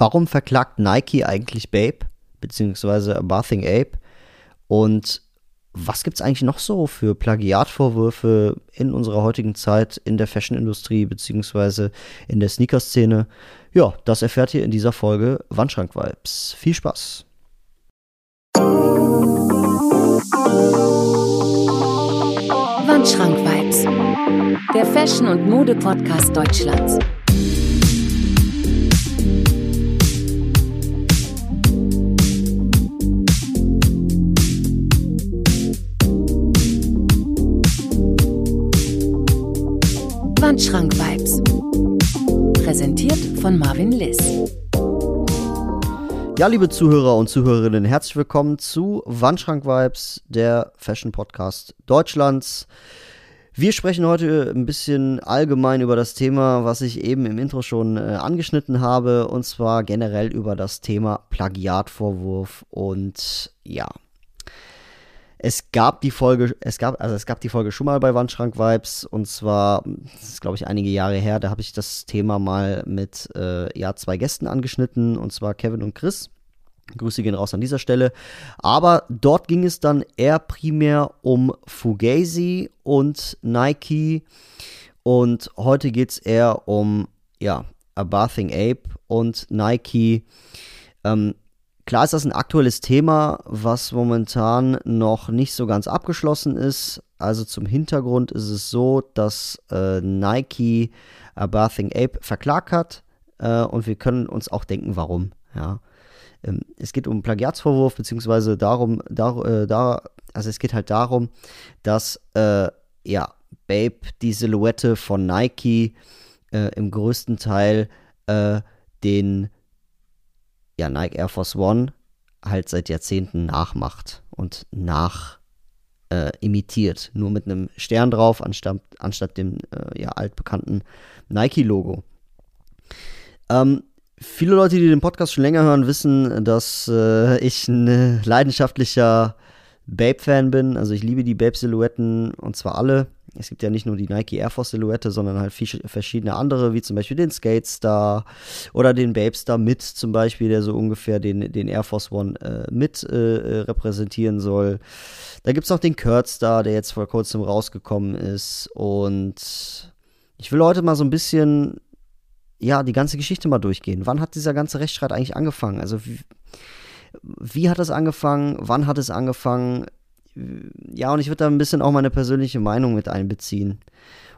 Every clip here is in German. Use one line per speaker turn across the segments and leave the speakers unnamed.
Warum verklagt Nike eigentlich Babe, beziehungsweise Bathing Ape? Und was gibt es eigentlich noch so für Plagiatvorwürfe in unserer heutigen Zeit in der Fashion-Industrie, beziehungsweise in der Sneaker-Szene? Ja, das erfährt ihr in dieser Folge Wandschrank-Vibes. Viel Spaß!
Wandschrank-Vibes, der Fashion- und Mode-Podcast Deutschlands. Wandschrank-Vibes. Präsentiert von Marvin Liss.
Ja, liebe Zuhörer und Zuhörerinnen, herzlich willkommen zu Wandschrank Vibes, der Fashion Podcast Deutschlands. Wir sprechen heute ein bisschen allgemein über das Thema, was ich eben im Intro schon äh, angeschnitten habe, und zwar generell über das Thema Plagiatvorwurf und ja, es gab die Folge, es gab, also es gab die Folge schon mal bei Wandschrank Vibes und zwar, das ist glaube ich einige Jahre her, da habe ich das Thema mal mit äh, ja, zwei Gästen angeschnitten und zwar Kevin und Chris. Grüße gehen raus an dieser Stelle. Aber dort ging es dann eher primär um Fugazi und Nike. Und heute geht es eher um, ja, A Bathing Ape und Nike. Ähm, Klar ist das ein aktuelles Thema, was momentan noch nicht so ganz abgeschlossen ist. Also zum Hintergrund ist es so, dass äh, Nike A Bathing Ape verklagt hat äh, und wir können uns auch denken, warum. Ja. Ähm, es geht um Plagiatsvorwurf, beziehungsweise darum, da, äh, da, also es geht halt darum, dass äh, ja, Babe die Silhouette von Nike äh, im größten Teil äh, den ja, Nike Air Force One halt seit Jahrzehnten nachmacht und nach äh, imitiert. Nur mit einem Stern drauf, anstatt, anstatt dem äh, ja, altbekannten Nike-Logo. Ähm, viele Leute, die den Podcast schon länger hören, wissen, dass äh, ich ein leidenschaftlicher Babe-Fan bin. Also ich liebe die Babe-Silhouetten und zwar alle. Es gibt ja nicht nur die Nike Air Force Silhouette, sondern halt verschiedene andere, wie zum Beispiel den Skate Star oder den Babe Star mit zum Beispiel, der so ungefähr den, den Air Force One äh, mit äh, repräsentieren soll. Da gibt es noch den Kurt Star, der jetzt vor kurzem rausgekommen ist. Und ich will heute mal so ein bisschen, ja, die ganze Geschichte mal durchgehen. Wann hat dieser ganze Rechtsstreit eigentlich angefangen? Also wie, wie hat es angefangen? Wann hat es angefangen? Ja, und ich würde da ein bisschen auch meine persönliche Meinung mit einbeziehen.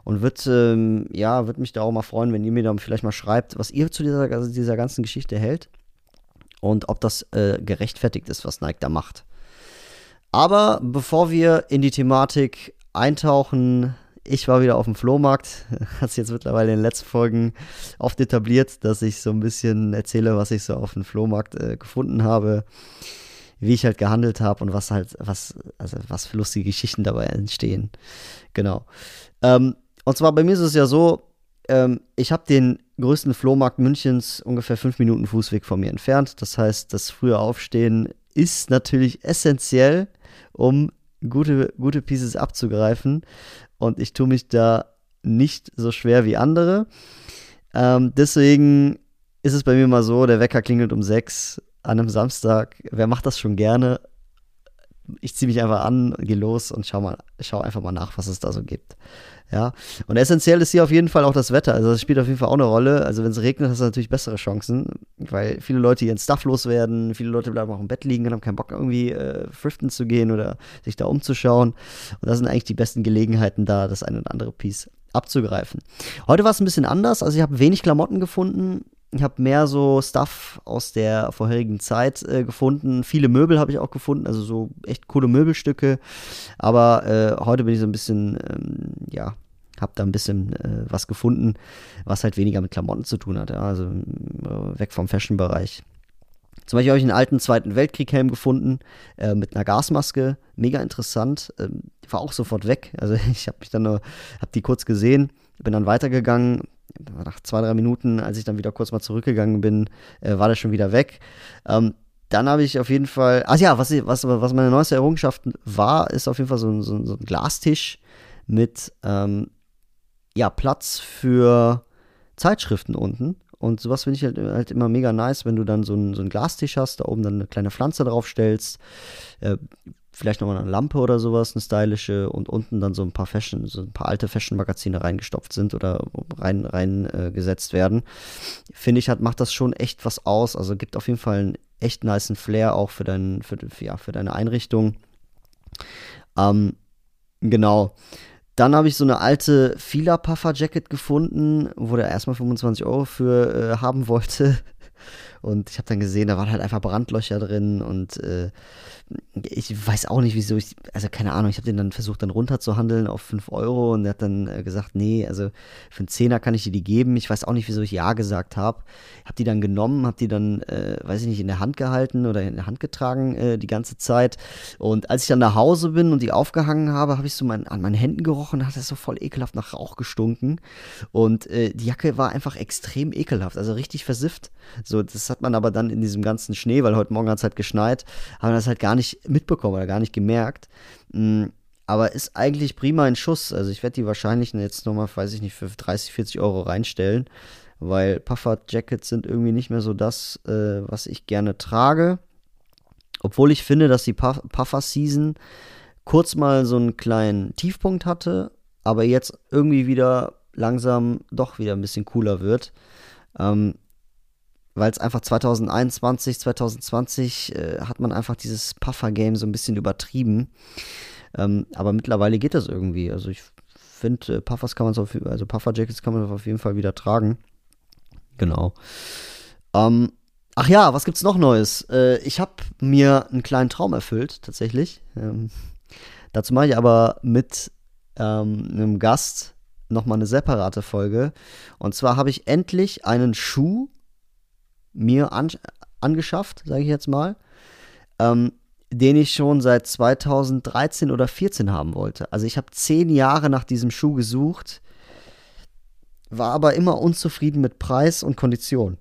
Und würde ähm, ja, würd mich da auch mal freuen, wenn ihr mir dann vielleicht mal schreibt, was ihr zu dieser, also dieser ganzen Geschichte hält und ob das äh, gerechtfertigt ist, was Nike da macht. Aber bevor wir in die Thematik eintauchen, ich war wieder auf dem Flohmarkt. Hat sich jetzt mittlerweile in den letzten Folgen oft etabliert, dass ich so ein bisschen erzähle, was ich so auf dem Flohmarkt äh, gefunden habe wie ich halt gehandelt habe und was halt, was, also was für lustige Geschichten dabei entstehen. Genau. Ähm, und zwar bei mir ist es ja so, ähm, ich habe den größten Flohmarkt Münchens ungefähr fünf Minuten Fußweg von mir entfernt. Das heißt, das frühe Aufstehen ist natürlich essentiell, um gute, gute Pieces abzugreifen. Und ich tue mich da nicht so schwer wie andere. Ähm, deswegen ist es bei mir mal so, der Wecker klingelt um sechs an einem Samstag, wer macht das schon gerne? Ich ziehe mich einfach an, gehe los und schau, mal, schau einfach mal nach, was es da so gibt. Ja, und essentiell ist hier auf jeden Fall auch das Wetter. Also, das spielt auf jeden Fall auch eine Rolle. Also, wenn es regnet, hast du natürlich bessere Chancen, weil viele Leute ihren Stuff loswerden. Viele Leute bleiben auch im Bett liegen und haben keinen Bock, irgendwie äh, thriften zu gehen oder sich da umzuschauen. Und das sind eigentlich die besten Gelegenheiten, da das ein oder andere Piece abzugreifen. Heute war es ein bisschen anders. Also, ich habe wenig Klamotten gefunden. Ich habe mehr so Stuff aus der vorherigen Zeit äh, gefunden. Viele Möbel habe ich auch gefunden, also so echt coole Möbelstücke. Aber äh, heute bin ich so ein bisschen, ähm, ja, habe da ein bisschen äh, was gefunden, was halt weniger mit Klamotten zu tun hat. Ja? Also äh, weg vom Fashion-Bereich. Zum Beispiel habe ich einen alten Zweiten Weltkrieg-Helm gefunden äh, mit einer Gasmaske. Mega interessant. Ähm, war auch sofort weg. Also ich habe mich dann nur, habe die kurz gesehen, bin dann weitergegangen, nach zwei, drei Minuten, als ich dann wieder kurz mal zurückgegangen bin, äh, war der schon wieder weg. Ähm, dann habe ich auf jeden Fall, ach ja, was, was, was meine neueste Errungenschaft war, ist auf jeden Fall so, so, so ein Glastisch mit ähm, ja, Platz für Zeitschriften unten. Und sowas finde ich halt, halt, immer mega nice, wenn du dann so einen so Glastisch hast, da oben dann eine kleine Pflanze drauf stellst. Äh, vielleicht nochmal eine Lampe oder sowas, eine stylische und unten dann so ein paar Fashion, so ein paar alte Fashion-Magazine reingestopft sind oder rein, reingesetzt äh, werden. Finde ich, hat, macht das schon echt was aus. Also gibt auf jeden Fall einen echt niceen Flair auch für, dein, für, ja, für deine Einrichtung. Ähm, genau. Dann habe ich so eine alte Fila Puffer Jacket gefunden, wo der erstmal 25 Euro für äh, haben wollte. Und ich habe dann gesehen, da waren halt einfach Brandlöcher drin und äh, ich weiß auch nicht, wieso ich, also keine Ahnung, ich habe den dann versucht, dann runterzuhandeln auf 5 Euro und er hat dann äh, gesagt, nee, also für einen Zehner kann ich dir die geben. Ich weiß auch nicht, wieso ich Ja gesagt habe. Habe die dann genommen, habe die dann, äh, weiß ich nicht, in der Hand gehalten oder in der Hand getragen äh, die ganze Zeit. Und als ich dann nach Hause bin und die aufgehangen habe, habe ich so mein, an meinen Händen gerochen, hat es so voll ekelhaft nach Rauch gestunken. Und äh, die Jacke war einfach extrem ekelhaft, also richtig versifft. So, das hat man aber dann in diesem ganzen Schnee, weil heute Morgen hat es halt geschneit, haben das halt gar nicht mitbekommen oder gar nicht gemerkt. Mm, aber ist eigentlich prima ein Schuss. Also ich werde die wahrscheinlich jetzt nochmal, weiß ich nicht, für 30, 40 Euro reinstellen, weil Puffer-Jackets sind irgendwie nicht mehr so das, äh, was ich gerne trage. Obwohl ich finde, dass die Puffer-Season kurz mal so einen kleinen Tiefpunkt hatte, aber jetzt irgendwie wieder langsam doch wieder ein bisschen cooler wird. Ähm, weil es einfach 2021, 2020 äh, hat man einfach dieses Puffer-Game so ein bisschen übertrieben. Ähm, aber mittlerweile geht das irgendwie. Also ich finde, äh, Puffers kann man auf, also Puffer-Jackets kann man auf jeden Fall wieder tragen. Genau. Ähm, ach ja, was gibt's noch Neues? Äh, ich habe mir einen kleinen Traum erfüllt, tatsächlich. Ähm, dazu mache ich aber mit ähm, einem Gast nochmal eine separate Folge. Und zwar habe ich endlich einen Schuh mir an, angeschafft, sage ich jetzt mal, ähm, den ich schon seit 2013 oder 14 haben wollte. Also ich habe zehn Jahre nach diesem Schuh gesucht, war aber immer unzufrieden mit Preis und Kondition.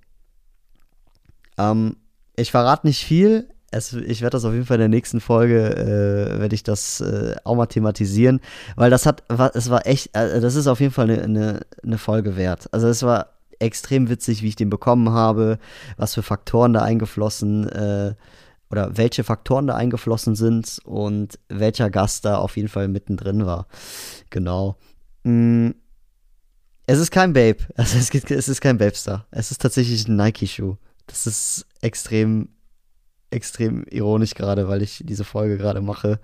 Ähm, ich verrate nicht viel. Es, ich werde das auf jeden Fall in der nächsten Folge, äh, werde ich das äh, auch mal thematisieren, weil das hat, es war echt, äh, das ist auf jeden Fall eine, eine, eine Folge wert. Also es war extrem witzig, wie ich den bekommen habe, was für Faktoren da eingeflossen äh, oder welche Faktoren da eingeflossen sind und welcher Gast da auf jeden Fall mittendrin war. Genau. Mm. Es ist kein Babe. Also es, gibt, es ist kein Babestar. Es ist tatsächlich ein Nike-Schuh. Das ist extrem, extrem ironisch gerade, weil ich diese Folge gerade mache,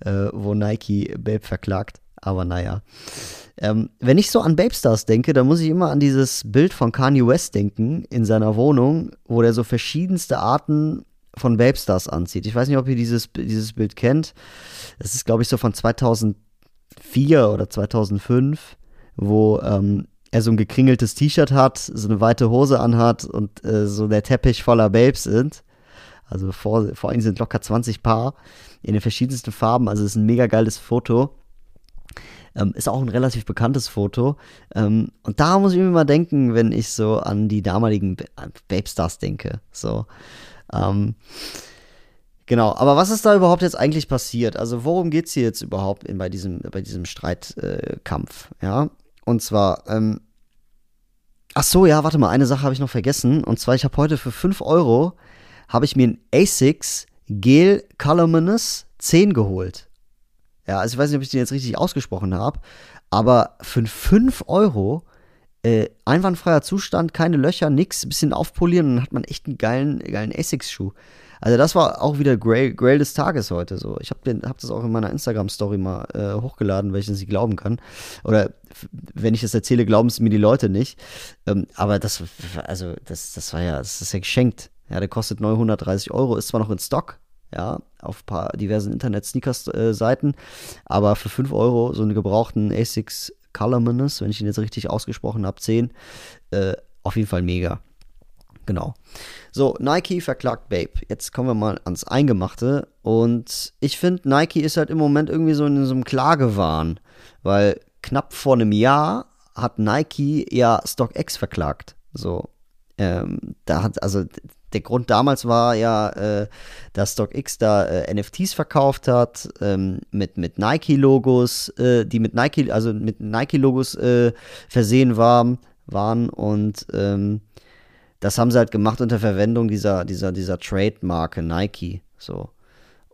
äh, wo Nike Babe verklagt. Aber naja. Ähm, wenn ich so an Babestars denke, dann muss ich immer an dieses Bild von Kanye West denken in seiner Wohnung, wo der so verschiedenste Arten von Babestars anzieht. Ich weiß nicht, ob ihr dieses, dieses Bild kennt. Das ist, glaube ich, so von 2004 oder 2005, wo ähm, er so ein gekringeltes T-Shirt hat, so eine weite Hose anhat und äh, so der Teppich voller Babes sind. Also vor, vor ihm sind locker 20 Paar in den verschiedensten Farben. Also es ist ein mega geiles Foto. Ähm, ist auch ein relativ bekanntes Foto. Ähm, und da muss ich mir mal denken, wenn ich so an die damaligen Babestars denke. So. Ähm, Genau, aber was ist da überhaupt jetzt eigentlich passiert? Also worum geht es hier jetzt überhaupt in, bei diesem, bei diesem Streitkampf? Äh, ja, und zwar, ähm, ach so, ja, warte mal, eine Sache habe ich noch vergessen. Und zwar, ich habe heute für 5 Euro, habe ich mir ein ASICS Gel Columnus 10 geholt. Ja, also ich weiß nicht, ob ich den jetzt richtig ausgesprochen habe, aber für 5 Euro äh, einwandfreier Zustand, keine Löcher, nix, bisschen aufpolieren und dann hat man echt einen geilen, geilen Essex-Schuh. Also das war auch wieder Grail, Grail des Tages heute so. Ich habe hab das auch in meiner Instagram-Story mal äh, hochgeladen, das nicht glauben kann. Oder wenn ich das erzähle, glauben es mir die Leute nicht. Ähm, aber das, also das, das war ja, das ist ja geschenkt. Ja, der kostet 930 Euro, ist zwar noch in Stock, ja, auf paar diversen Internet-Sneakers-Seiten. Aber für 5 Euro so einen gebrauchten ASICS Columnus, wenn ich ihn jetzt richtig ausgesprochen habe, 10, äh, auf jeden Fall mega. Genau. So, Nike verklagt Babe. Jetzt kommen wir mal ans Eingemachte. Und ich finde, Nike ist halt im Moment irgendwie so in so einem Klagewahn. Weil knapp vor einem Jahr hat Nike ja StockX verklagt. So. Ähm, da hat, also der Grund damals war ja, äh, dass StockX da äh, NFTs verkauft hat ähm, mit, mit Nike-Logos, äh, die mit Nike, also mit Nike-Logos äh, versehen waren. waren und ähm, das haben sie halt gemacht unter Verwendung dieser, dieser, dieser Trademarke Nike. So.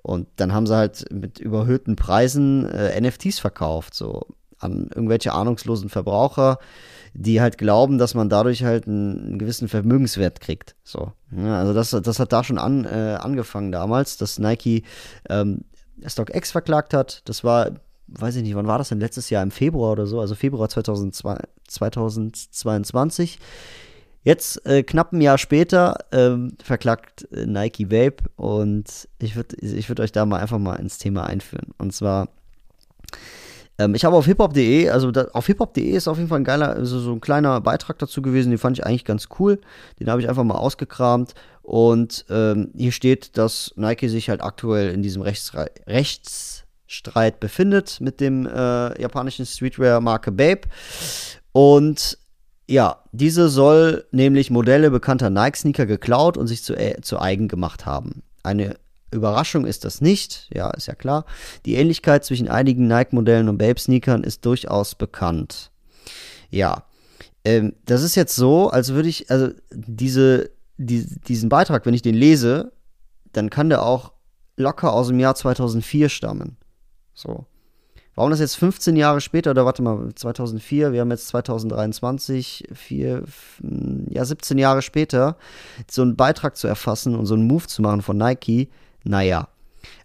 Und dann haben sie halt mit überhöhten Preisen äh, NFTs verkauft, so an irgendwelche ahnungslosen Verbraucher, die halt glauben, dass man dadurch halt einen, gewissen Vermögenswert kriegt. So. Ja, also das, das hat da schon an, äh, angefangen damals, dass Nike ähm, StockX verklagt hat. Das war, weiß ich nicht, wann war das denn? Letztes Jahr im Februar oder so, also Februar 2002, 2022. Jetzt, äh, knapp ein Jahr später, ähm, verklagt äh, Nike Vape und ich würde ich würd euch da mal einfach mal ins Thema einführen. Und zwar, ähm, ich habe auf hiphop.de, also da, auf hiphop.de ist auf jeden Fall ein geiler, also so ein kleiner Beitrag dazu gewesen, den fand ich eigentlich ganz cool. Den habe ich einfach mal ausgekramt und ähm, hier steht, dass Nike sich halt aktuell in diesem Rechtsre Rechtsstreit befindet mit dem äh, japanischen Streetwear-Marke Babe. Und ja, diese soll nämlich Modelle bekannter Nike-Sneaker geklaut und sich zu, äh, zu eigen gemacht haben. Eine Überraschung ist das nicht, ja, ist ja klar. Die Ähnlichkeit zwischen einigen Nike-Modellen und Babe-Sneakern ist durchaus bekannt. Ja, ähm, das ist jetzt so, als würde ich, also diese, die, diesen Beitrag, wenn ich den lese, dann kann der auch locker aus dem Jahr 2004 stammen. So. Warum das jetzt 15 Jahre später, oder warte mal, 2004, wir haben jetzt 2023, vier, ja, 17 Jahre später, so einen Beitrag zu erfassen und so einen Move zu machen von Nike, naja.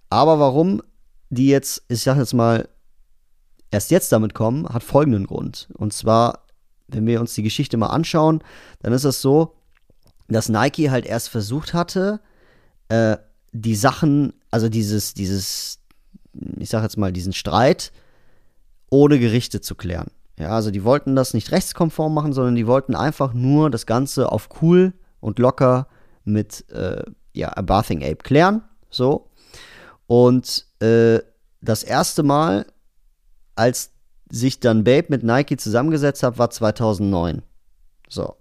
Aber warum die jetzt, ich sag jetzt mal, erst jetzt damit kommen, hat folgenden Grund. Und zwar, wenn wir uns die Geschichte mal anschauen, dann ist es so, dass Nike halt erst versucht hatte, äh, die Sachen, also dieses, dieses, ich sag jetzt mal, diesen Streit ohne Gerichte zu klären. Ja, also die wollten das nicht rechtskonform machen, sondern die wollten einfach nur das Ganze auf cool und locker mit äh, ja, A Bathing Ape klären. So. Und äh, das erste Mal, als sich dann Babe mit Nike zusammengesetzt hat, war 2009. So.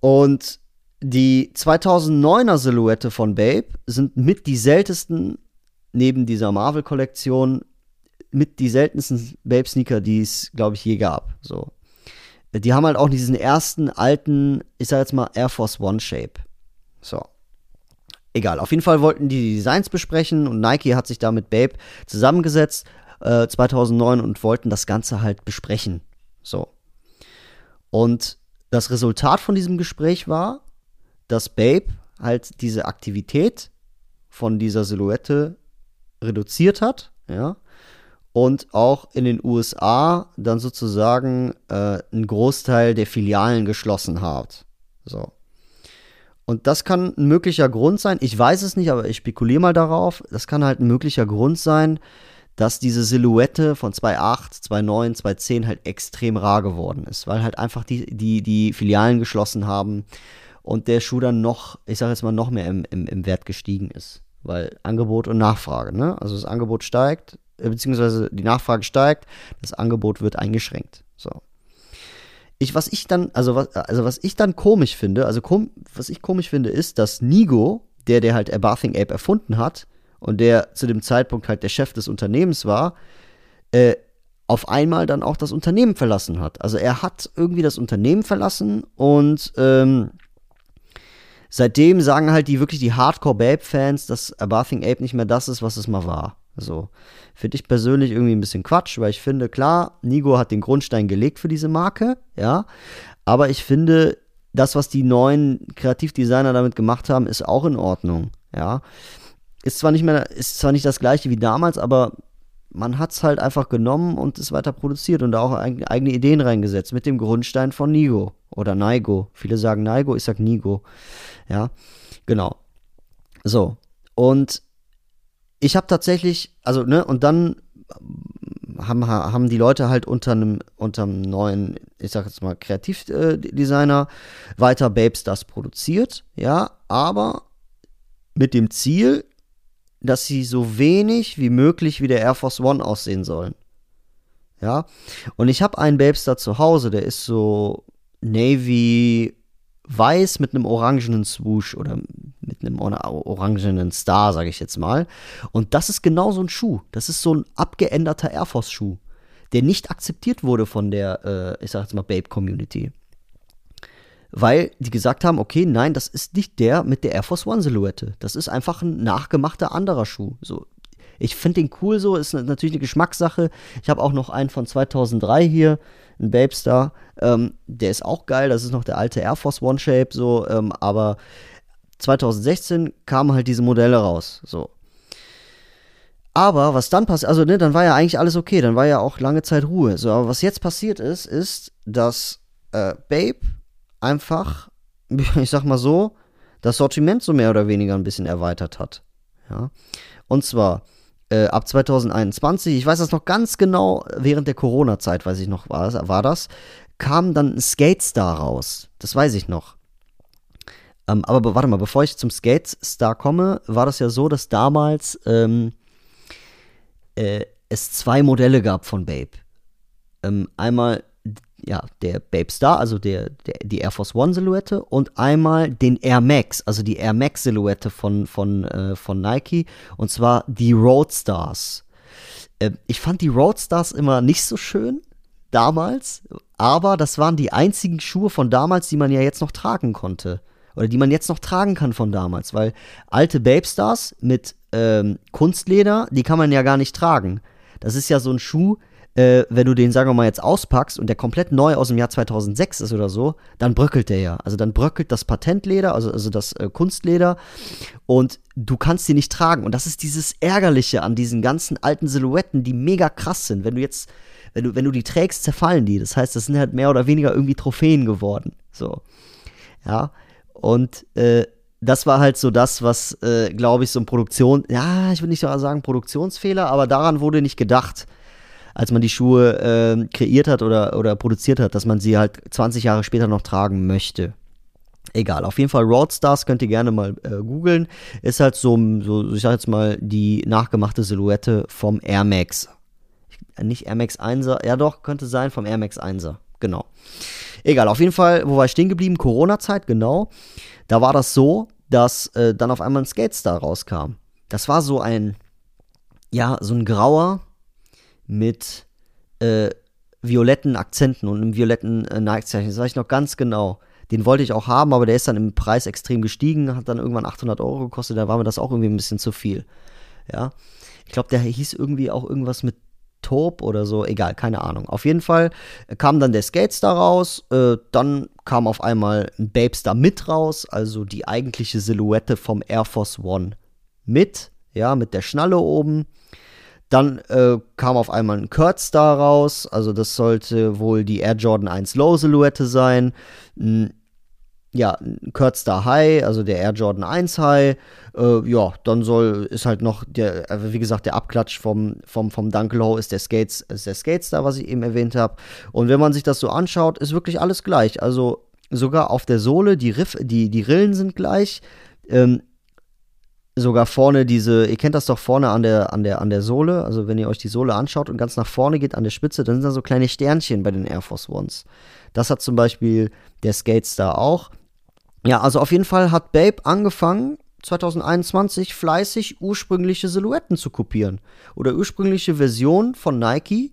Und die 2009er Silhouette von Babe sind mit die seltensten neben dieser Marvel-Kollektion mit die seltensten Babe-Sneaker, die es, glaube ich, je gab. So. Die haben halt auch diesen ersten alten, ich sag jetzt mal, Air Force One Shape. So. Egal, auf jeden Fall wollten die, die Designs besprechen und Nike hat sich da mit Babe zusammengesetzt äh, 2009 und wollten das Ganze halt besprechen. So. Und das Resultat von diesem Gespräch war, dass Babe halt diese Aktivität von dieser Silhouette reduziert hat, ja, und auch in den USA dann sozusagen äh, einen Großteil der Filialen geschlossen hat. So. Und das kann ein möglicher Grund sein. Ich weiß es nicht, aber ich spekuliere mal darauf. Das kann halt ein möglicher Grund sein, dass diese Silhouette von 2.8, 2.9, 2.10 halt extrem rar geworden ist, weil halt einfach die, die, die Filialen geschlossen haben und der Schuh dann noch, ich sage jetzt mal, noch mehr im, im, im Wert gestiegen ist. Weil Angebot und Nachfrage, ne? Also das Angebot steigt, äh, beziehungsweise die Nachfrage steigt, das Angebot wird eingeschränkt. So. Ich, was ich dann, also was, also was ich dann komisch finde, also kom, was ich komisch finde, ist, dass Nigo, der, der halt A Bathing Ape erfunden hat und der zu dem Zeitpunkt halt der Chef des Unternehmens war, äh, auf einmal dann auch das Unternehmen verlassen hat. Also er hat irgendwie das Unternehmen verlassen und ähm, seitdem sagen halt die wirklich die Hardcore-Babe-Fans, dass A Bathing Ape nicht mehr das ist, was es mal war. So. Finde ich persönlich irgendwie ein bisschen Quatsch, weil ich finde, klar, Nigo hat den Grundstein gelegt für diese Marke, ja. Aber ich finde, das, was die neuen Kreativdesigner damit gemacht haben, ist auch in Ordnung, ja. Ist zwar nicht mehr, ist zwar nicht das gleiche wie damals, aber man hat es halt einfach genommen und es weiter produziert und da auch eigene Ideen reingesetzt mit dem Grundstein von Nigo oder Naigo. Viele sagen Naigo, ich sag Nigo. Ja, genau. So. Und ich habe tatsächlich, also, ne, und dann haben, haben die Leute halt unter einem unter neuen, ich sag jetzt mal, Kreativdesigner weiter Babes das produziert, ja, aber mit dem Ziel, dass sie so wenig wie möglich wie der Air Force One aussehen sollen. Ja, und ich habe einen Babester zu Hause, der ist so Navy weiß mit einem orangenen Swoosh oder mit einem orangenen Star, sage ich jetzt mal. Und das ist genau so ein Schuh. Das ist so ein abgeänderter Air Force Schuh. der nicht akzeptiert wurde von der, äh, ich sag jetzt mal, Babe-Community. Weil die gesagt haben, okay, nein, das ist nicht der mit der Air Force One Silhouette. Das ist einfach ein nachgemachter anderer Schuh. So, ich finde den cool so, ist natürlich eine Geschmackssache. Ich habe auch noch einen von 2003 hier, ein Babestar. Ähm, der ist auch geil, das ist noch der alte Air Force One Shape, so, ähm, aber 2016 kamen halt diese Modelle raus, so. Aber was dann passiert, also ne, dann war ja eigentlich alles okay, dann war ja auch lange Zeit Ruhe. So, aber was jetzt passiert ist, ist, dass äh, Babe einfach, ich sag mal so, das Sortiment so mehr oder weniger ein bisschen erweitert hat. Ja. Und zwar äh, ab 2021, ich weiß das noch ganz genau, während der Corona-Zeit, weiß ich noch, war, war das, kam dann ein Skate Star raus. Das weiß ich noch. Ähm, aber warte mal, bevor ich zum Skate Star komme, war das ja so, dass damals ähm, äh, es zwei Modelle gab von Babe. Ähm, einmal ja, der Babe Star, also der, der, die Air Force One Silhouette und einmal den Air Max, also die Air Max Silhouette von, von, äh, von Nike und zwar die Roadstars. Äh, ich fand die Roadstars immer nicht so schön damals, aber das waren die einzigen Schuhe von damals, die man ja jetzt noch tragen konnte. Oder die man jetzt noch tragen kann von damals, weil alte Babe Stars mit ähm, Kunstleder, die kann man ja gar nicht tragen. Das ist ja so ein Schuh, äh, wenn du den, sagen wir mal, jetzt auspackst und der komplett neu aus dem Jahr 2006 ist oder so, dann bröckelt der ja. Also dann bröckelt das Patentleder, also, also das äh, Kunstleder und du kannst die nicht tragen. Und das ist dieses Ärgerliche an diesen ganzen alten Silhouetten, die mega krass sind. Wenn du jetzt, wenn du, wenn du die trägst, zerfallen die. Das heißt, das sind halt mehr oder weniger irgendwie Trophäen geworden. So. Ja. Und äh, das war halt so das, was, äh, glaube ich, so ein Produktion, ja, ich würde nicht sagen Produktionsfehler, aber daran wurde nicht gedacht als man die Schuhe äh, kreiert hat oder, oder produziert hat, dass man sie halt 20 Jahre später noch tragen möchte. Egal, auf jeden Fall Roadstars könnt ihr gerne mal äh, googeln. Ist halt so, so, ich sag jetzt mal, die nachgemachte Silhouette vom Air Max. Nicht Air Max 1er, ja doch, könnte sein, vom Air Max 1er. Genau. Egal, auf jeden Fall, wo war ich stehen geblieben? Corona-Zeit, genau. Da war das so, dass äh, dann auf einmal ein Skate Star rauskam. Das war so ein, ja, so ein grauer, mit äh, violetten Akzenten und einem violetten äh, Nike-Zeichen. Das weiß ich noch ganz genau. Den wollte ich auch haben, aber der ist dann im Preis extrem gestiegen, hat dann irgendwann 800 Euro gekostet. Da war mir das auch irgendwie ein bisschen zu viel. Ja, ich glaube, der hieß irgendwie auch irgendwas mit Taub oder so, egal, keine Ahnung. Auf jeden Fall kam dann der Skatestar raus, äh, dann kam auf einmal ein Babestar mit raus, also die eigentliche Silhouette vom Air Force One mit, ja, mit der Schnalle oben. Dann äh, kam auf einmal ein Kurt Star raus, also das sollte wohl die Air Jordan 1 Low Silhouette sein. Ja, ein Kurt Star High, also der Air Jordan 1 High. Äh, ja, dann soll, ist halt noch der, äh, wie gesagt, der Abklatsch vom, vom, vom Dunk Low ist der Skates, ist der Skate Star, was ich eben erwähnt habe. Und wenn man sich das so anschaut, ist wirklich alles gleich. Also sogar auf der Sohle, die Riff, die, die Rillen sind gleich. Ähm, sogar vorne diese, ihr kennt das doch vorne an der, an der, an der Sohle, also wenn ihr euch die Sohle anschaut und ganz nach vorne geht an der Spitze, dann sind da so kleine Sternchen bei den Air Force Ones. Das hat zum Beispiel der Skate Star auch. Ja, also auf jeden Fall hat Babe angefangen, 2021 fleißig ursprüngliche Silhouetten zu kopieren. Oder ursprüngliche Versionen von Nike,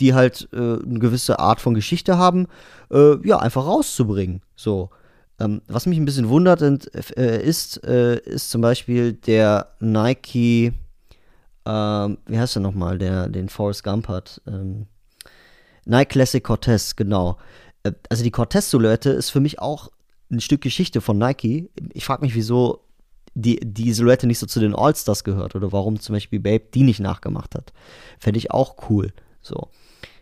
die halt äh, eine gewisse Art von Geschichte haben, äh, ja, einfach rauszubringen. So. Ähm, was mich ein bisschen wundert äh, ist, äh, ist zum Beispiel der Nike, ähm, wie heißt der nochmal, der den Forrest Gump hat? Ähm, Nike Classic Cortez, genau. Äh, also die Cortez-Silhouette ist für mich auch ein Stück Geschichte von Nike. Ich frage mich, wieso die, die Silhouette nicht so zu den All-Stars gehört oder warum zum Beispiel Babe die nicht nachgemacht hat. Fände ich auch cool. So.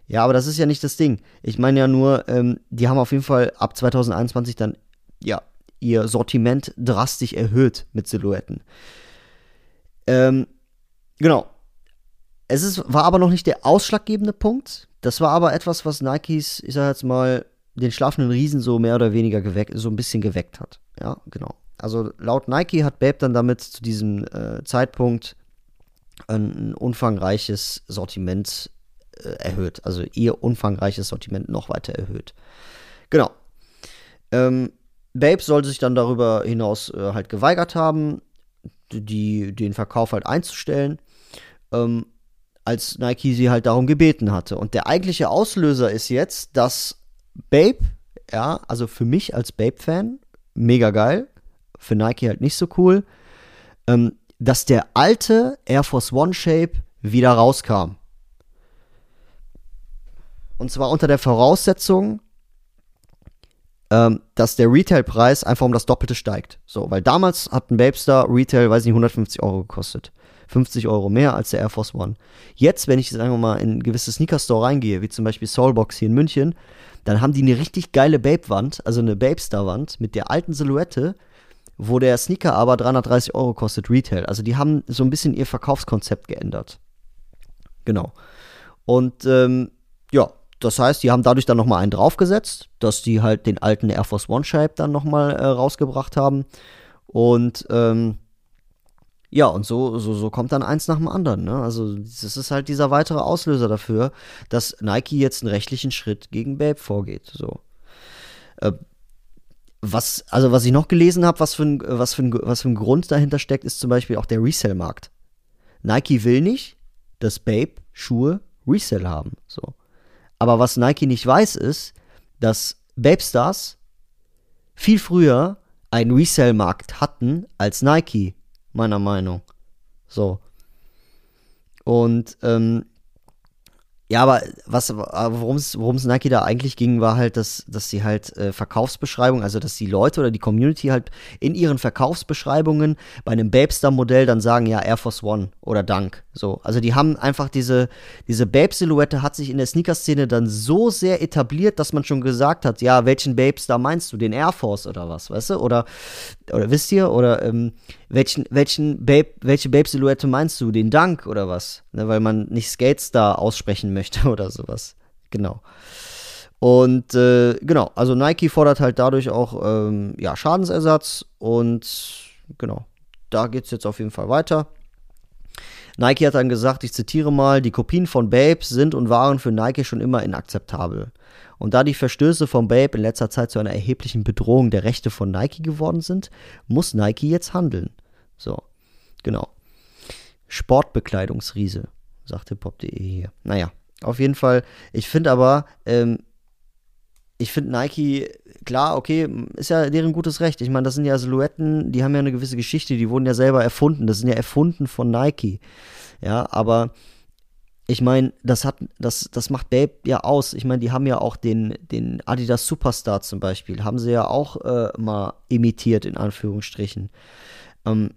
Ja, aber das ist ja nicht das Ding. Ich meine ja nur, ähm, die haben auf jeden Fall ab 2021 dann ja, ihr Sortiment drastisch erhöht mit Silhouetten. Ähm, genau. Es ist, war aber noch nicht der ausschlaggebende Punkt. Das war aber etwas, was Nikes, ich sag jetzt mal, den schlafenden Riesen so mehr oder weniger geweckt, so ein bisschen geweckt hat. Ja, genau. Also laut Nike hat Babe dann damit zu diesem äh, Zeitpunkt ein, umfangreiches Sortiment äh, erhöht. Also ihr umfangreiches Sortiment noch weiter erhöht. Genau. Ähm, Babe sollte sich dann darüber hinaus äh, halt geweigert haben, die, den Verkauf halt einzustellen. Ähm, als Nike sie halt darum gebeten hatte. Und der eigentliche Auslöser ist jetzt, dass Babe, ja, also für mich als Babe-Fan, mega geil, für Nike halt nicht so cool, ähm, dass der alte Air Force One Shape wieder rauskam. Und zwar unter der Voraussetzung, ähm, dass der Retailpreis einfach um das Doppelte steigt. So, weil damals hat ein Babestar Retail, weiß nicht, 150 Euro gekostet. 50 Euro mehr als der Air Force One. Jetzt, wenn ich, sagen wir mal, in gewisse Sneaker-Store reingehe, wie zum Beispiel Soulbox hier in München, dann haben die eine richtig geile Babe-Wand, also eine Babestar-Wand mit der alten Silhouette, wo der Sneaker aber 330 Euro kostet Retail. Also die haben so ein bisschen ihr Verkaufskonzept geändert. Genau. Und ähm, ja, das heißt, die haben dadurch dann nochmal einen draufgesetzt, dass die halt den alten Air Force One Shape dann nochmal äh, rausgebracht haben. Und ähm, ja, und so, so, so kommt dann eins nach dem anderen. Ne? Also, das ist halt dieser weitere Auslöser dafür, dass Nike jetzt einen rechtlichen Schritt gegen Babe vorgeht. So. Äh, was, also was ich noch gelesen habe, was, für ein, was, was für ein Grund dahinter steckt, ist zum Beispiel auch der Resell-Markt. Nike will nicht, dass Babe Schuhe Resell haben. So. Aber was Nike nicht weiß, ist, dass Babestars viel früher einen Resell-Markt hatten als Nike, meiner Meinung. So. Und ähm, ja, aber was, worum es Nike da eigentlich ging, war halt, dass, dass sie halt äh, Verkaufsbeschreibungen, also dass die Leute oder die Community halt in ihren Verkaufsbeschreibungen bei einem Babestar-Modell dann sagen, ja, Air Force One oder Dunk. So. Also die haben einfach diese, diese Babe-Silhouette hat sich in der Sneaker-Szene dann so sehr etabliert, dass man schon gesagt hat, ja, welchen Babestar meinst du? Den Air Force oder was, weißt du? Oder, oder wisst ihr? Oder ähm, welchen, welchen Babe, welche Babe-Silhouette meinst du? Den Dunk oder was? Ne, weil man nicht Skatestar aussprechen möchte oder sowas. Genau. Und äh, genau, also Nike fordert halt dadurch auch ähm, ja, Schadensersatz und genau, da geht es jetzt auf jeden Fall weiter. Nike hat dann gesagt, ich zitiere mal, die Kopien von Babes sind und waren für Nike schon immer inakzeptabel. Und da die Verstöße von Babe in letzter Zeit zu einer erheblichen Bedrohung der Rechte von Nike geworden sind, muss Nike jetzt handeln. So, genau. Sportbekleidungsriese, sagte pop.de hier. Naja, auf jeden Fall. Ich finde aber, ähm, ich finde Nike, klar, okay, ist ja deren gutes Recht. Ich meine, das sind ja Silhouetten, die haben ja eine gewisse Geschichte, die wurden ja selber erfunden. Das sind ja erfunden von Nike. Ja, aber ich meine, das hat, das, das macht Babe ja aus. Ich meine, die haben ja auch den, den Adidas Superstar zum Beispiel, haben sie ja auch äh, mal imitiert, in Anführungsstrichen. Ähm,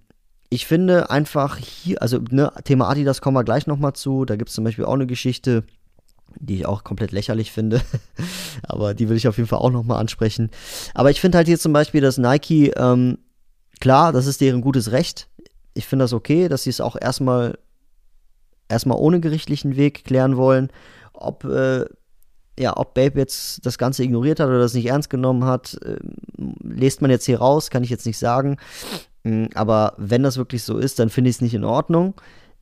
ich finde einfach hier, also ne, Thema Adidas kommen wir gleich nochmal zu. Da gibt es zum Beispiel auch eine Geschichte, die ich auch komplett lächerlich finde. Aber die will ich auf jeden Fall auch nochmal ansprechen. Aber ich finde halt hier zum Beispiel, dass Nike, ähm, klar, das ist deren gutes Recht. Ich finde das okay, dass sie es auch erstmal erstmal ohne gerichtlichen Weg klären wollen, ob äh, ja, ob Babe jetzt das Ganze ignoriert hat oder das nicht ernst genommen hat, äh, lest man jetzt hier raus, kann ich jetzt nicht sagen. Mm, aber wenn das wirklich so ist, dann finde ich es nicht in Ordnung.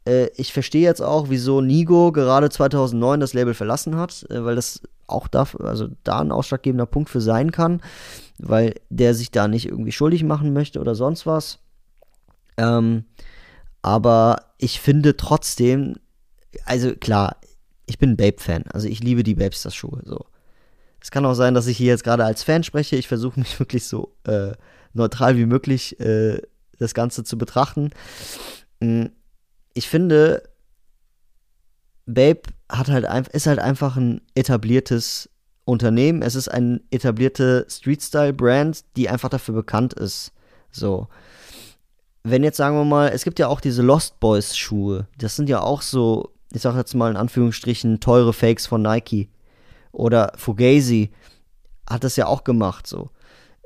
Äh, ich verstehe jetzt auch, wieso Nigo gerade 2009 das Label verlassen hat, äh, weil das auch da, also da ein ausschlaggebender Punkt für sein kann, weil der sich da nicht irgendwie schuldig machen möchte oder sonst was. Ähm, aber ich finde trotzdem, also klar, ich bin Babe-Fan. Also ich liebe die Babesters-Schuhe. So. Es kann auch sein, dass ich hier jetzt gerade als Fan spreche. Ich versuche mich wirklich so äh, neutral wie möglich äh, das Ganze zu betrachten. Mm, ich finde, Babe hat halt ist halt einfach ein etabliertes Unternehmen. Es ist eine etablierte Street-Style-Brand, die einfach dafür bekannt ist. So. Wenn jetzt sagen wir mal, es gibt ja auch diese Lost Boys Schuhe. Das sind ja auch so ich sag jetzt mal in Anführungsstrichen, teure Fakes von Nike. Oder Fugazi hat das ja auch gemacht, so.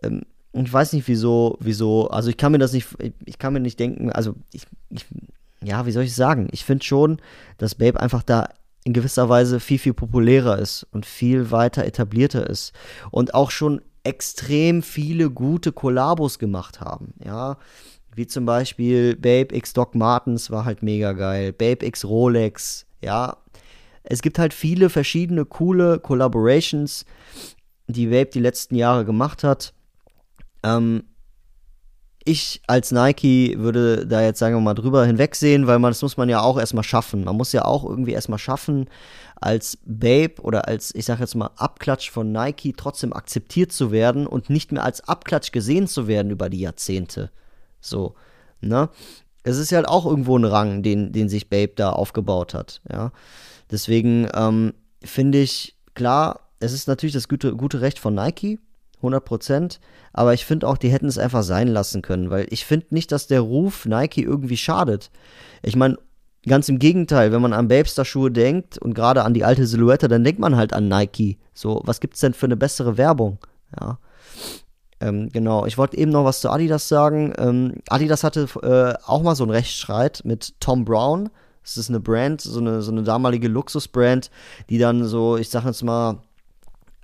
Ähm, ich weiß nicht, wieso, wieso, also ich kann mir das nicht, ich kann mir nicht denken, also ich, ich ja, wie soll ich sagen? Ich finde schon, dass Babe einfach da in gewisser Weise viel, viel populärer ist und viel weiter etablierter ist. Und auch schon extrem viele gute Kollabos gemacht haben, ja. Wie zum Beispiel Babe X Doc Martens war halt mega geil. Babe X Rolex, ja. Es gibt halt viele verschiedene coole Collaborations, die Babe die letzten Jahre gemacht hat. Ähm, ich als Nike würde da jetzt, sagen wir mal, drüber hinwegsehen, weil man, das muss man ja auch erstmal schaffen. Man muss ja auch irgendwie erstmal schaffen, als Babe oder als, ich sag jetzt mal, Abklatsch von Nike trotzdem akzeptiert zu werden und nicht mehr als Abklatsch gesehen zu werden über die Jahrzehnte. So, ne? Es ist ja halt auch irgendwo ein Rang, den, den sich Babe da aufgebaut hat, ja. Deswegen ähm, finde ich, klar, es ist natürlich das gute, gute Recht von Nike, 100 Prozent. Aber ich finde auch, die hätten es einfach sein lassen können, weil ich finde nicht, dass der Ruf Nike irgendwie schadet. Ich meine, ganz im Gegenteil, wenn man an Babester-Schuhe denkt und gerade an die alte Silhouette, dann denkt man halt an Nike. So, was gibt es denn für eine bessere Werbung? Ja. Ähm, genau, ich wollte eben noch was zu Adidas sagen. Ähm, Adidas hatte äh, auch mal so einen Rechtsstreit mit Tom Brown. Das ist eine Brand, so eine, so eine damalige Luxusbrand, die dann so, ich sag jetzt mal,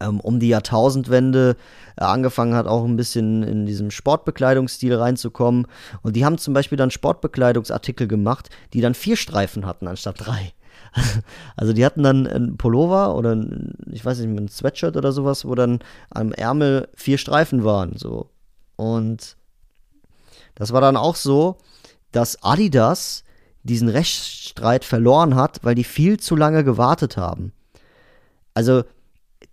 ähm, um die Jahrtausendwende äh, angefangen hat, auch ein bisschen in diesem Sportbekleidungsstil reinzukommen. Und die haben zum Beispiel dann Sportbekleidungsartikel gemacht, die dann vier Streifen hatten anstatt drei. Also die hatten dann ein Pullover oder ein, ich weiß nicht, ein Sweatshirt oder sowas, wo dann am Ärmel vier Streifen waren. So. Und das war dann auch so, dass Adidas diesen Rechtsstreit verloren hat, weil die viel zu lange gewartet haben. Also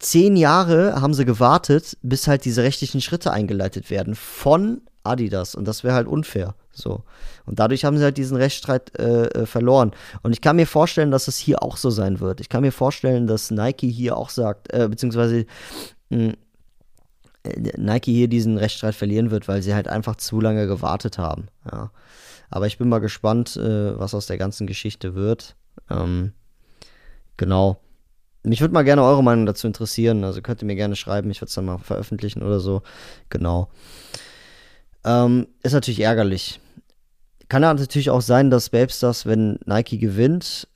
zehn Jahre haben sie gewartet, bis halt diese rechtlichen Schritte eingeleitet werden von Adidas. Und das wäre halt unfair. So. Und dadurch haben sie halt diesen Rechtsstreit äh, äh, verloren. Und ich kann mir vorstellen, dass es hier auch so sein wird. Ich kann mir vorstellen, dass Nike hier auch sagt, äh, beziehungsweise mh, hm, äh, Nike hier diesen Rechtsstreit verlieren wird, weil sie halt einfach zu lange gewartet haben. Ja. Aber ich bin mal gespannt, äh, was aus der ganzen Geschichte wird. Ähm, genau. Mich würde mal gerne eure Meinung dazu interessieren. Also könnt ihr mir gerne schreiben. Ich würde es dann mal veröffentlichen oder so. Genau. Ähm, ist natürlich ärgerlich. Kann ja natürlich auch sein, dass Babestars, wenn Nike gewinnt,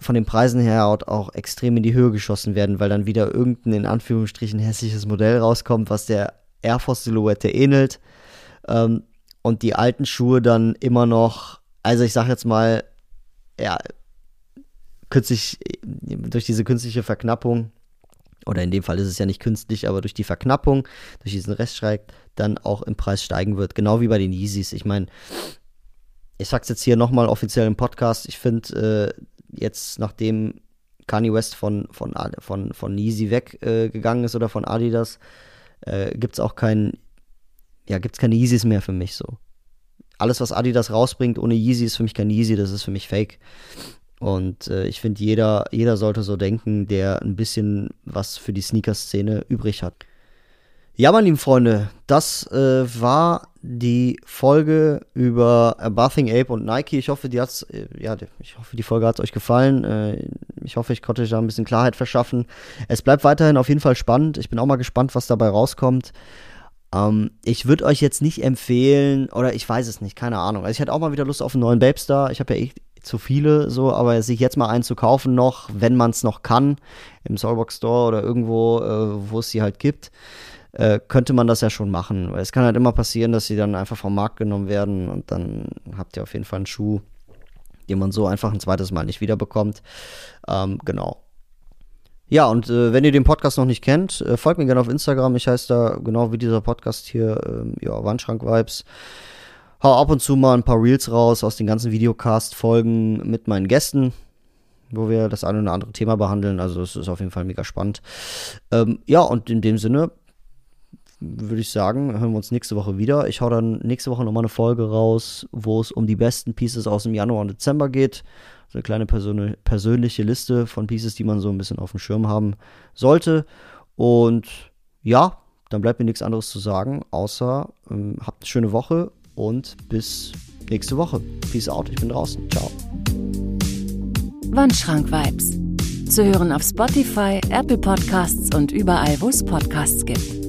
von den Preisen her auch extrem in die Höhe geschossen werden, weil dann wieder irgendein in Anführungsstrichen hässliches Modell rauskommt, was der Air Force Silhouette ähnelt. Ähm, und die alten Schuhe dann immer noch, also ich sag jetzt mal, ja, künstlich, durch diese künstliche Verknappung, oder in dem Fall ist es ja nicht künstlich, aber durch die Verknappung, durch diesen Reststreit, dann auch im Preis steigen wird. Genau wie bei den Yeezys. Ich meine, ich sag's jetzt hier nochmal offiziell im Podcast, ich finde, äh, jetzt nachdem Kanye West von, von, von, von Yeezy weggegangen äh, ist oder von Adidas, äh, gibt's auch kein, ja, gibt's keine Yeezys mehr für mich so. Alles, was Adidas rausbringt ohne Yeezy, ist für mich kein Yeezy, das ist für mich Fake. Und äh, ich finde, jeder, jeder sollte so denken, der ein bisschen was für die Sneaker-Szene übrig hat. Ja, meine lieben Freunde, das äh, war die Folge über Bathing Ape und Nike. Ich hoffe, die hat's, äh, ja, ich hoffe, die Folge hat euch gefallen. Äh, ich hoffe, ich konnte euch da ein bisschen Klarheit verschaffen. Es bleibt weiterhin auf jeden Fall spannend. Ich bin auch mal gespannt, was dabei rauskommt. Ähm, ich würde euch jetzt nicht empfehlen, oder ich weiß es nicht, keine Ahnung. Also ich hätte auch mal wieder Lust auf einen neuen Babestar. Ich habe ja eh zu viele so, aber sich jetzt mal einen zu kaufen noch, wenn man es noch kann, im Soulbox Store oder irgendwo, äh, wo es sie halt gibt, äh, könnte man das ja schon machen. Weil es kann halt immer passieren, dass sie dann einfach vom Markt genommen werden und dann habt ihr auf jeden Fall einen Schuh, den man so einfach ein zweites Mal nicht wiederbekommt. Ähm, genau. Ja, und äh, wenn ihr den Podcast noch nicht kennt, äh, folgt mir gerne auf Instagram. Ich heiße da genau wie dieser Podcast hier, ähm, ja, Wandschrank-Vibes hau ab und zu mal ein paar Reels raus aus den ganzen Videocast-Folgen mit meinen Gästen, wo wir das eine oder andere Thema behandeln. Also es ist auf jeden Fall mega spannend. Ähm, ja, und in dem Sinne würde ich sagen, hören wir uns nächste Woche wieder. Ich hau dann nächste Woche nochmal eine Folge raus, wo es um die besten Pieces aus dem Januar und Dezember geht. So eine kleine persön persönliche Liste von Pieces, die man so ein bisschen auf dem Schirm haben sollte. Und ja, dann bleibt mir nichts anderes zu sagen, außer ähm, habt eine schöne Woche und bis nächste Woche. Peace out, ich bin draußen. Ciao.
Wandschrank Vibes. Zu hören auf Spotify, Apple Podcasts und überall, wo es Podcasts gibt.